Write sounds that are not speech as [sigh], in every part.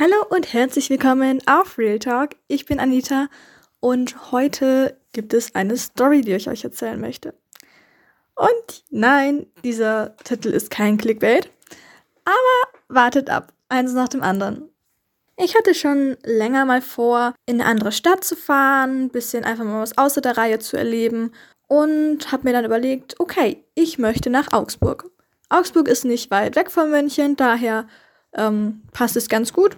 Hallo und herzlich willkommen auf Real Talk. Ich bin Anita und heute gibt es eine Story, die ich euch erzählen möchte. Und nein, dieser Titel ist kein Clickbait, aber wartet ab, eins nach dem anderen. Ich hatte schon länger mal vor, in eine andere Stadt zu fahren, ein bisschen einfach mal was außer der Reihe zu erleben und habe mir dann überlegt, okay, ich möchte nach Augsburg. Augsburg ist nicht weit weg von München, daher ähm, passt es ganz gut.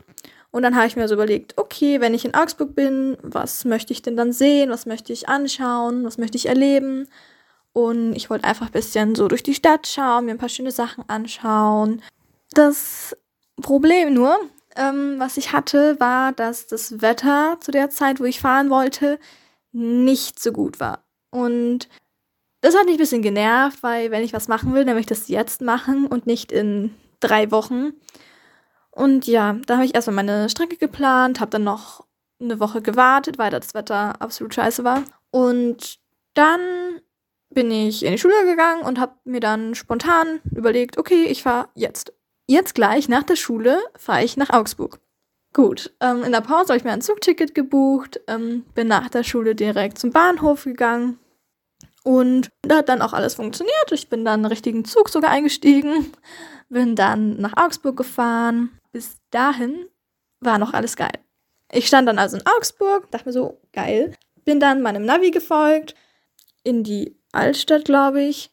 Und dann habe ich mir so überlegt, okay, wenn ich in Augsburg bin, was möchte ich denn dann sehen? Was möchte ich anschauen? Was möchte ich erleben? Und ich wollte einfach ein bisschen so durch die Stadt schauen, mir ein paar schöne Sachen anschauen. Das Problem nur, ähm, was ich hatte, war, dass das Wetter zu der Zeit, wo ich fahren wollte, nicht so gut war. Und das hat mich ein bisschen genervt, weil wenn ich was machen will, dann möchte ich das jetzt machen und nicht in drei Wochen. Und ja, da habe ich erstmal meine Strecke geplant, habe dann noch eine Woche gewartet, weil das Wetter absolut scheiße war. Und dann bin ich in die Schule gegangen und habe mir dann spontan überlegt, okay, ich fahre jetzt. Jetzt gleich nach der Schule fahre ich nach Augsburg. Gut, ähm, in der Pause habe ich mir ein Zugticket gebucht, ähm, bin nach der Schule direkt zum Bahnhof gegangen und da hat dann auch alles funktioniert. Ich bin dann in den richtigen Zug sogar eingestiegen, bin dann nach Augsburg gefahren, dahin war noch alles geil. Ich stand dann also in Augsburg, dachte mir so, geil. Bin dann meinem Navi gefolgt, in die Altstadt, glaube ich.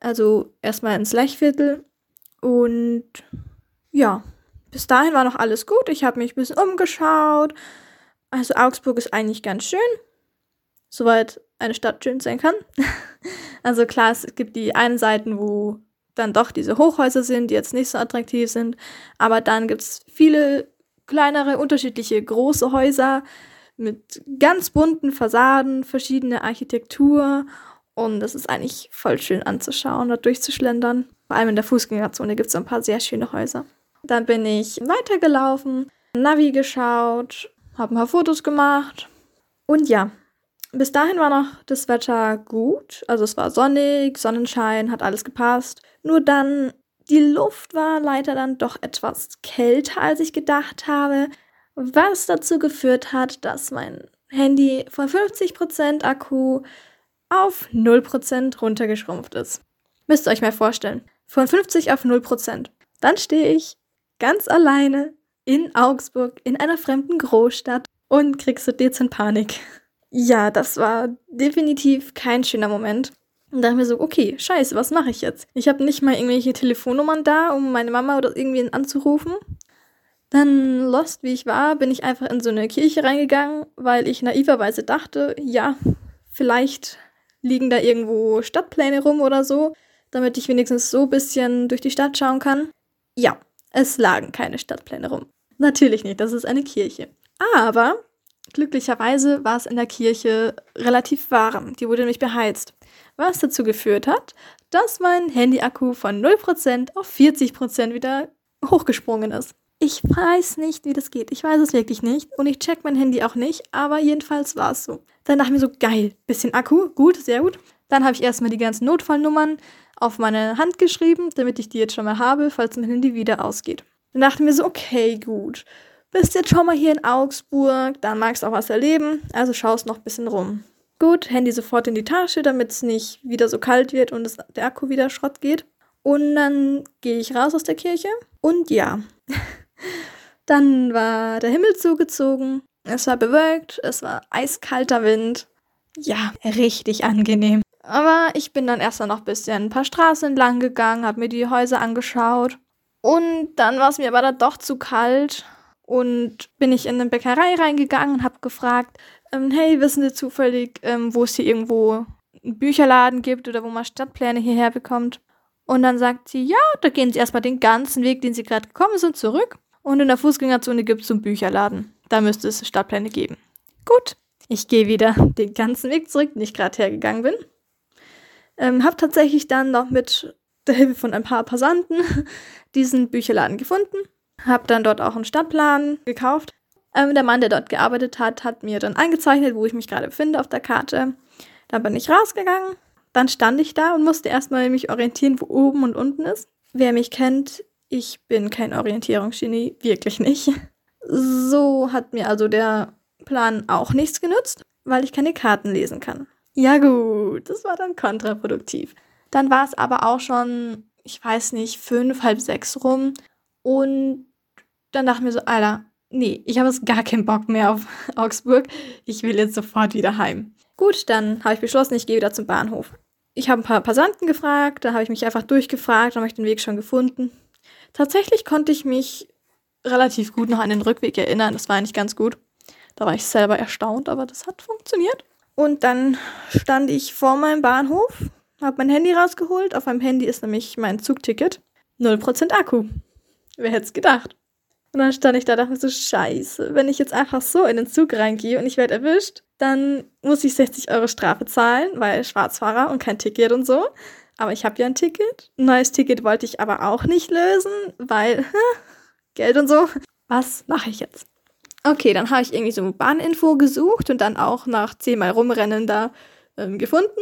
Also erstmal ins Lechviertel. Und ja, bis dahin war noch alles gut. Ich habe mich ein bisschen umgeschaut. Also Augsburg ist eigentlich ganz schön. Soweit eine Stadt schön sein kann. [laughs] also klar, es gibt die einen Seiten, wo dann doch diese Hochhäuser sind, die jetzt nicht so attraktiv sind. Aber dann gibt es viele kleinere, unterschiedliche große Häuser mit ganz bunten Fassaden, verschiedene Architektur. Und das ist eigentlich voll schön anzuschauen, da durchzuschlendern. Vor allem in der Fußgängerzone gibt es ein paar sehr schöne Häuser. Dann bin ich weitergelaufen, Navi geschaut, habe ein paar Fotos gemacht. Und ja, bis dahin war noch das Wetter gut. Also es war sonnig, Sonnenschein, hat alles gepasst. Nur dann, die Luft war leider dann doch etwas kälter, als ich gedacht habe. Was dazu geführt hat, dass mein Handy von 50% Akku auf 0% runtergeschrumpft ist. Müsst ihr euch mal vorstellen. Von 50 auf 0%. Dann stehe ich ganz alleine in Augsburg in einer fremden Großstadt und krieg so dezent Panik. Ja, das war definitiv kein schöner Moment. Und dachte mir so, okay, scheiße, was mache ich jetzt? Ich habe nicht mal irgendwelche Telefonnummern da, um meine Mama oder irgendwen anzurufen. Dann, lost wie ich war, bin ich einfach in so eine Kirche reingegangen, weil ich naiverweise dachte, ja, vielleicht liegen da irgendwo Stadtpläne rum oder so, damit ich wenigstens so ein bisschen durch die Stadt schauen kann. Ja, es lagen keine Stadtpläne rum. Natürlich nicht, das ist eine Kirche. Aber glücklicherweise war es in der Kirche relativ warm. Die wurde nämlich beheizt was dazu geführt hat, dass mein Handy-Akku von 0% auf 40% wieder hochgesprungen ist. Ich weiß nicht, wie das geht. Ich weiß es wirklich nicht. Und ich check mein Handy auch nicht. Aber jedenfalls war es so. Dann dachte ich mir so, geil, bisschen Akku, gut, sehr gut. Dann habe ich erstmal die ganzen Notfallnummern auf meine Hand geschrieben, damit ich die jetzt schon mal habe, falls mein Handy wieder ausgeht. Dann dachte ich mir so, okay, gut. Bist jetzt schon mal hier in Augsburg, dann magst du auch was erleben, also schaust noch ein bisschen rum. Gut, Handy sofort in die Tasche, damit es nicht wieder so kalt wird und es, der Akku wieder Schrott geht. Und dann gehe ich raus aus der Kirche. Und ja, [laughs] dann war der Himmel zugezogen. Es war bewölkt, es war eiskalter Wind. Ja, richtig angenehm. Aber ich bin dann erst noch ein bisschen ein paar Straßen entlang gegangen, habe mir die Häuser angeschaut. Und dann war es mir aber da doch zu kalt und bin ich in eine Bäckerei reingegangen und habe gefragt, ähm, hey, wissen Sie zufällig, ähm, wo es hier irgendwo einen Bücherladen gibt oder wo man Stadtpläne hierher bekommt? Und dann sagt sie, ja, da gehen Sie erstmal den ganzen Weg, den Sie gerade gekommen sind, zurück. Und in der Fußgängerzone gibt es einen Bücherladen. Da müsste es Stadtpläne geben. Gut, ich gehe wieder den ganzen Weg zurück, den ich gerade hergegangen bin. Ähm, hab tatsächlich dann noch mit der Hilfe von ein paar Passanten [laughs] diesen Bücherladen gefunden. Hab dann dort auch einen Stadtplan gekauft ähm, der Mann, der dort gearbeitet hat, hat mir dann eingezeichnet, wo ich mich gerade befinde auf der Karte. Dann bin ich rausgegangen. Dann stand ich da und musste erstmal mich orientieren, wo oben und unten ist. Wer mich kennt, ich bin kein Orientierungsgenie, wirklich nicht. So hat mir also der Plan auch nichts genützt, weil ich keine Karten lesen kann. Ja gut, das war dann kontraproduktiv. Dann war es aber auch schon, ich weiß nicht, fünf, halb sechs rum. Und dann dachte ich mir so, Alter, nee, ich habe jetzt gar keinen Bock mehr auf [laughs] Augsburg. Ich will jetzt sofort wieder heim. Gut, dann habe ich beschlossen, ich gehe wieder zum Bahnhof. Ich habe ein paar Passanten gefragt, da habe ich mich einfach durchgefragt, dann habe ich den Weg schon gefunden. Tatsächlich konnte ich mich relativ gut noch an den Rückweg erinnern. Das war eigentlich ganz gut. Da war ich selber erstaunt, aber das hat funktioniert. Und dann stand ich vor meinem Bahnhof, habe mein Handy rausgeholt. Auf meinem Handy ist nämlich mein Zugticket. 0% Akku. Wer hätte es gedacht? Und dann stand ich da und dachte so, scheiße, wenn ich jetzt einfach so in den Zug reingehe und ich werde erwischt, dann muss ich 60 Euro Strafe zahlen, weil Schwarzfahrer und kein Ticket und so. Aber ich habe ja ein Ticket. Neues Ticket wollte ich aber auch nicht lösen, weil Geld und so. Was mache ich jetzt? Okay, dann habe ich irgendwie so Bahninfo gesucht und dann auch nach zehnmal rumrennen da ähm, gefunden.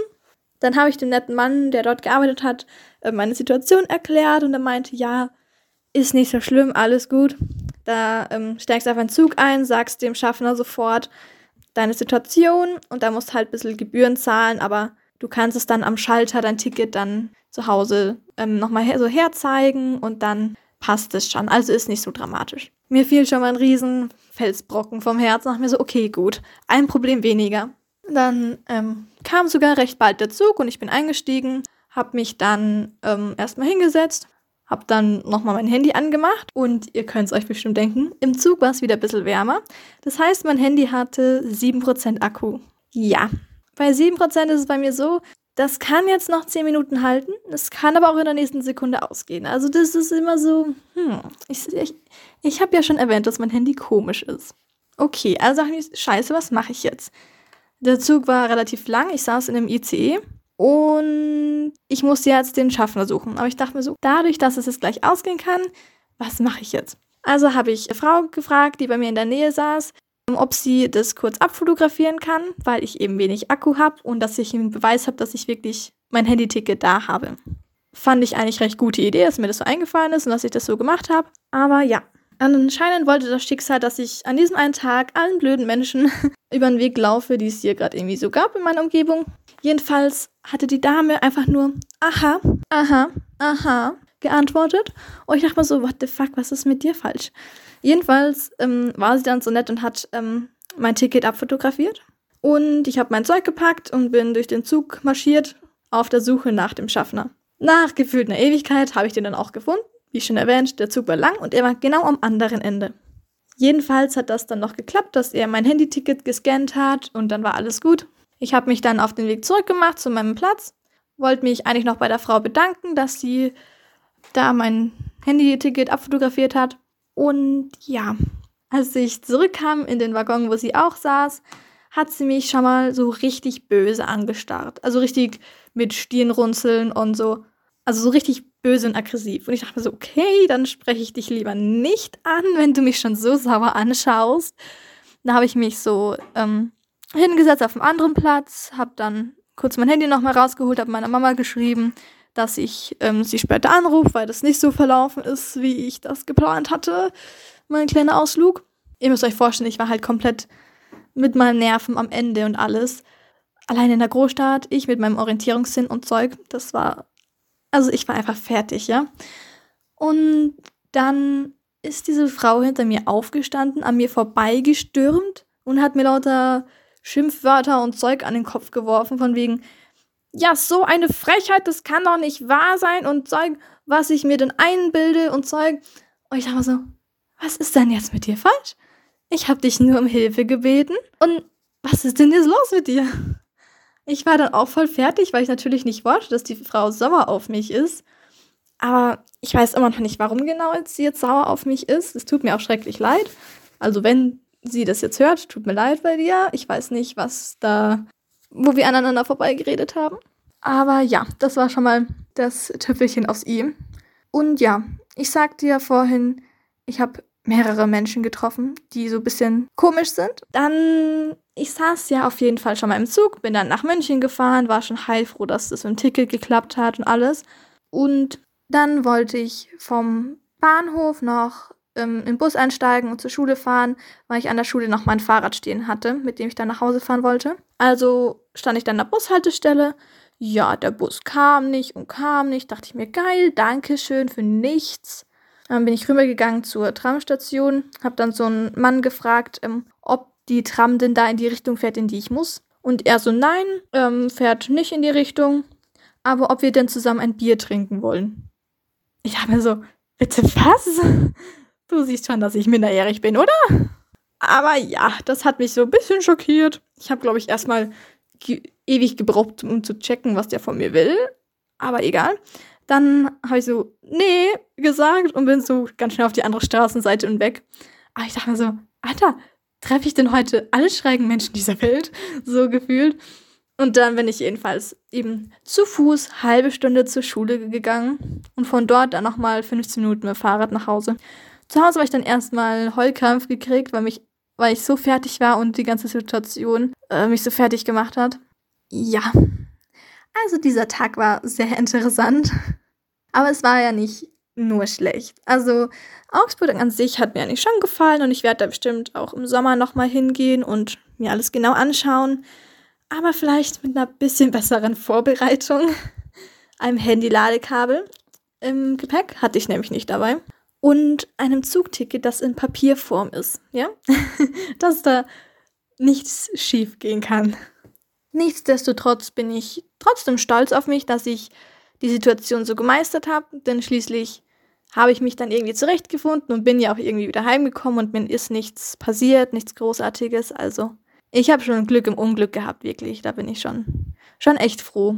Dann habe ich dem netten Mann, der dort gearbeitet hat, äh, meine Situation erklärt und er meinte, ja, ist nicht so schlimm, alles gut. Da ähm, steigst du auf einen Zug ein, sagst dem Schaffner sofort deine Situation und da musst halt ein bisschen Gebühren zahlen, aber du kannst es dann am Schalter dein Ticket dann zu Hause ähm, nochmal her so herzeigen und dann passt es schon. Also ist nicht so dramatisch. Mir fiel schon mal ein riesen Felsbrocken vom Herzen. Nach mir so, okay, gut, ein Problem weniger. Dann ähm, kam sogar recht bald der Zug und ich bin eingestiegen, habe mich dann ähm, erstmal hingesetzt, habe dann nochmal mein Handy angemacht und ihr könnt es euch bestimmt denken, im Zug war es wieder ein bisschen wärmer. Das heißt, mein Handy hatte 7% Akku. Ja, bei 7% ist es bei mir so, das kann jetzt noch 10 Minuten halten, es kann aber auch in der nächsten Sekunde ausgehen. Also das ist immer so, hm, ich, ich, ich habe ja schon erwähnt, dass mein Handy komisch ist. Okay, also dachte ich, scheiße, was mache ich jetzt? Der Zug war relativ lang, ich saß in einem ICE und ich musste jetzt den Schaffner suchen. Aber ich dachte mir so, dadurch, dass es jetzt gleich ausgehen kann, was mache ich jetzt? Also habe ich eine Frau gefragt, die bei mir in der Nähe saß, ob sie das kurz abfotografieren kann, weil ich eben wenig Akku habe und dass ich einen Beweis habe, dass ich wirklich mein Handyticket da habe. Fand ich eigentlich recht gute Idee, dass mir das so eingefallen ist und dass ich das so gemacht habe. Aber ja, anscheinend wollte das Schicksal, dass ich an diesem einen Tag allen blöden Menschen [laughs] über den Weg laufe, die es hier gerade irgendwie so gab in meiner Umgebung. Jedenfalls hatte die Dame einfach nur aha, aha, aha geantwortet. Und ich dachte mir so, what the fuck, was ist mit dir falsch? Jedenfalls ähm, war sie dann so nett und hat ähm, mein Ticket abfotografiert. Und ich habe mein Zeug gepackt und bin durch den Zug marschiert auf der Suche nach dem Schaffner. Nach gefühlt einer Ewigkeit habe ich den dann auch gefunden. Wie schon erwähnt, der Zug war lang und er war genau am anderen Ende. Jedenfalls hat das dann noch geklappt, dass er mein Handyticket gescannt hat und dann war alles gut. Ich habe mich dann auf den Weg zurückgemacht zu meinem Platz, wollte mich eigentlich noch bei der Frau bedanken, dass sie da mein Handyticket abfotografiert hat. Und ja, als ich zurückkam in den Waggon, wo sie auch saß, hat sie mich schon mal so richtig böse angestarrt. Also richtig mit Stirnrunzeln und so. Also so richtig böse und aggressiv. Und ich dachte mir so, okay, dann spreche ich dich lieber nicht an, wenn du mich schon so sauer anschaust. Da habe ich mich so ähm, hingesetzt auf einem anderen Platz, habe dann kurz mein Handy nochmal rausgeholt, habe meiner Mama geschrieben, dass ich ähm, sie später anrufe, weil das nicht so verlaufen ist, wie ich das geplant hatte, mein kleiner Ausflug. Ihr müsst euch vorstellen, ich war halt komplett mit meinen Nerven am Ende und alles. Allein in der Großstadt, ich mit meinem Orientierungssinn und Zeug, das war, also ich war einfach fertig, ja. Und dann ist diese Frau hinter mir aufgestanden, an mir vorbeigestürmt und hat mir lauter Schimpfwörter und Zeug an den Kopf geworfen, von wegen, ja, so eine Frechheit, das kann doch nicht wahr sein und Zeug, was ich mir denn einbilde und Zeug. Und ich dachte so, was ist denn jetzt mit dir falsch? Ich habe dich nur um Hilfe gebeten und was ist denn jetzt los mit dir? Ich war dann auch voll fertig, weil ich natürlich nicht wollte, dass die Frau sauer auf mich ist. Aber ich weiß immer noch nicht, warum genau sie jetzt sauer auf mich ist. Es tut mir auch schrecklich leid. Also wenn sie das jetzt hört, tut mir leid bei dir. Ich weiß nicht, was da wo wir aneinander vorbeigeredet haben. Aber ja, das war schon mal das Tüpfelchen aufs I. Und ja, ich sagte ja vorhin, ich habe mehrere Menschen getroffen, die so ein bisschen komisch sind. Dann, ich saß ja auf jeden Fall schon mal im Zug, bin dann nach München gefahren, war schon heilfroh, dass das mit dem Ticket geklappt hat und alles. Und dann wollte ich vom Bahnhof noch ähm, im Bus einsteigen und zur Schule fahren, weil ich an der Schule noch mein Fahrrad stehen hatte, mit dem ich dann nach Hause fahren wollte. Also stand ich dann an der Bushaltestelle. Ja, der Bus kam nicht und kam nicht. Dachte ich mir, geil, danke schön für nichts. Dann bin ich rübergegangen zur Tramstation, habe dann so einen Mann gefragt, ähm, ob die Tram denn da in die Richtung fährt, in die ich muss. Und er so, nein, ähm, fährt nicht in die Richtung, aber ob wir denn zusammen ein Bier trinken wollen. Ich habe mir so, bitte was? Du siehst schon, dass ich minderjährig bin, oder? Aber ja, das hat mich so ein bisschen schockiert. Ich habe, glaube ich, erstmal ge ewig gebraucht, um zu checken, was der von mir will. Aber egal. Dann habe ich so, nee, gesagt und bin so ganz schnell auf die andere Straßenseite und weg. Aber ich dachte mir so, Alter, treffe ich denn heute alle schrägen Menschen dieser Welt? [laughs] So gefühlt. Und dann bin ich jedenfalls eben zu Fuß halbe Stunde zur Schule gegangen und von dort dann nochmal 15 Minuten mit Fahrrad nach Hause. Zu Hause habe ich dann erstmal Heulkrampf gekriegt, weil, mich, weil ich so fertig war und die ganze Situation äh, mich so fertig gemacht hat. Ja. Also dieser Tag war sehr interessant. Aber es war ja nicht nur schlecht. Also Augsburg an sich hat mir eigentlich schon gefallen und ich werde da bestimmt auch im Sommer nochmal hingehen und mir alles genau anschauen. Aber vielleicht mit einer bisschen besseren Vorbereitung. Einem Handy-Ladekabel im Gepäck hatte ich nämlich nicht dabei. Und einem Zugticket, das in Papierform ist. Ja? [laughs] Dass da nichts schief gehen kann. Nichtsdestotrotz bin ich trotzdem stolz auf mich, dass ich die Situation so gemeistert habe, denn schließlich habe ich mich dann irgendwie zurechtgefunden und bin ja auch irgendwie wieder heimgekommen und mir ist nichts passiert, nichts Großartiges. Also ich habe schon Glück im Unglück gehabt, wirklich. Da bin ich schon, schon echt froh.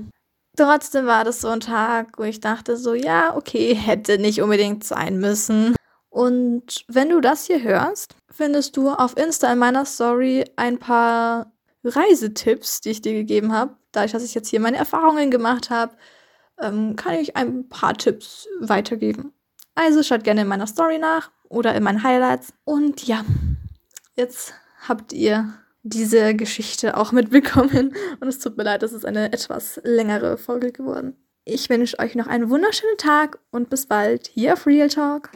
Trotzdem war das so ein Tag, wo ich dachte so, ja, okay, hätte nicht unbedingt sein müssen. Und wenn du das hier hörst, findest du auf Insta in meiner Story ein paar Reisetipps, die ich dir gegeben habe. Dadurch, dass ich jetzt hier meine Erfahrungen gemacht habe, ähm, kann ich ein paar Tipps weitergeben. Also schaut gerne in meiner Story nach oder in meinen Highlights. Und ja, jetzt habt ihr diese Geschichte auch mitbekommen. Und es tut mir leid, es ist eine etwas längere Folge geworden. Ich wünsche euch noch einen wunderschönen Tag und bis bald hier auf Real Talk.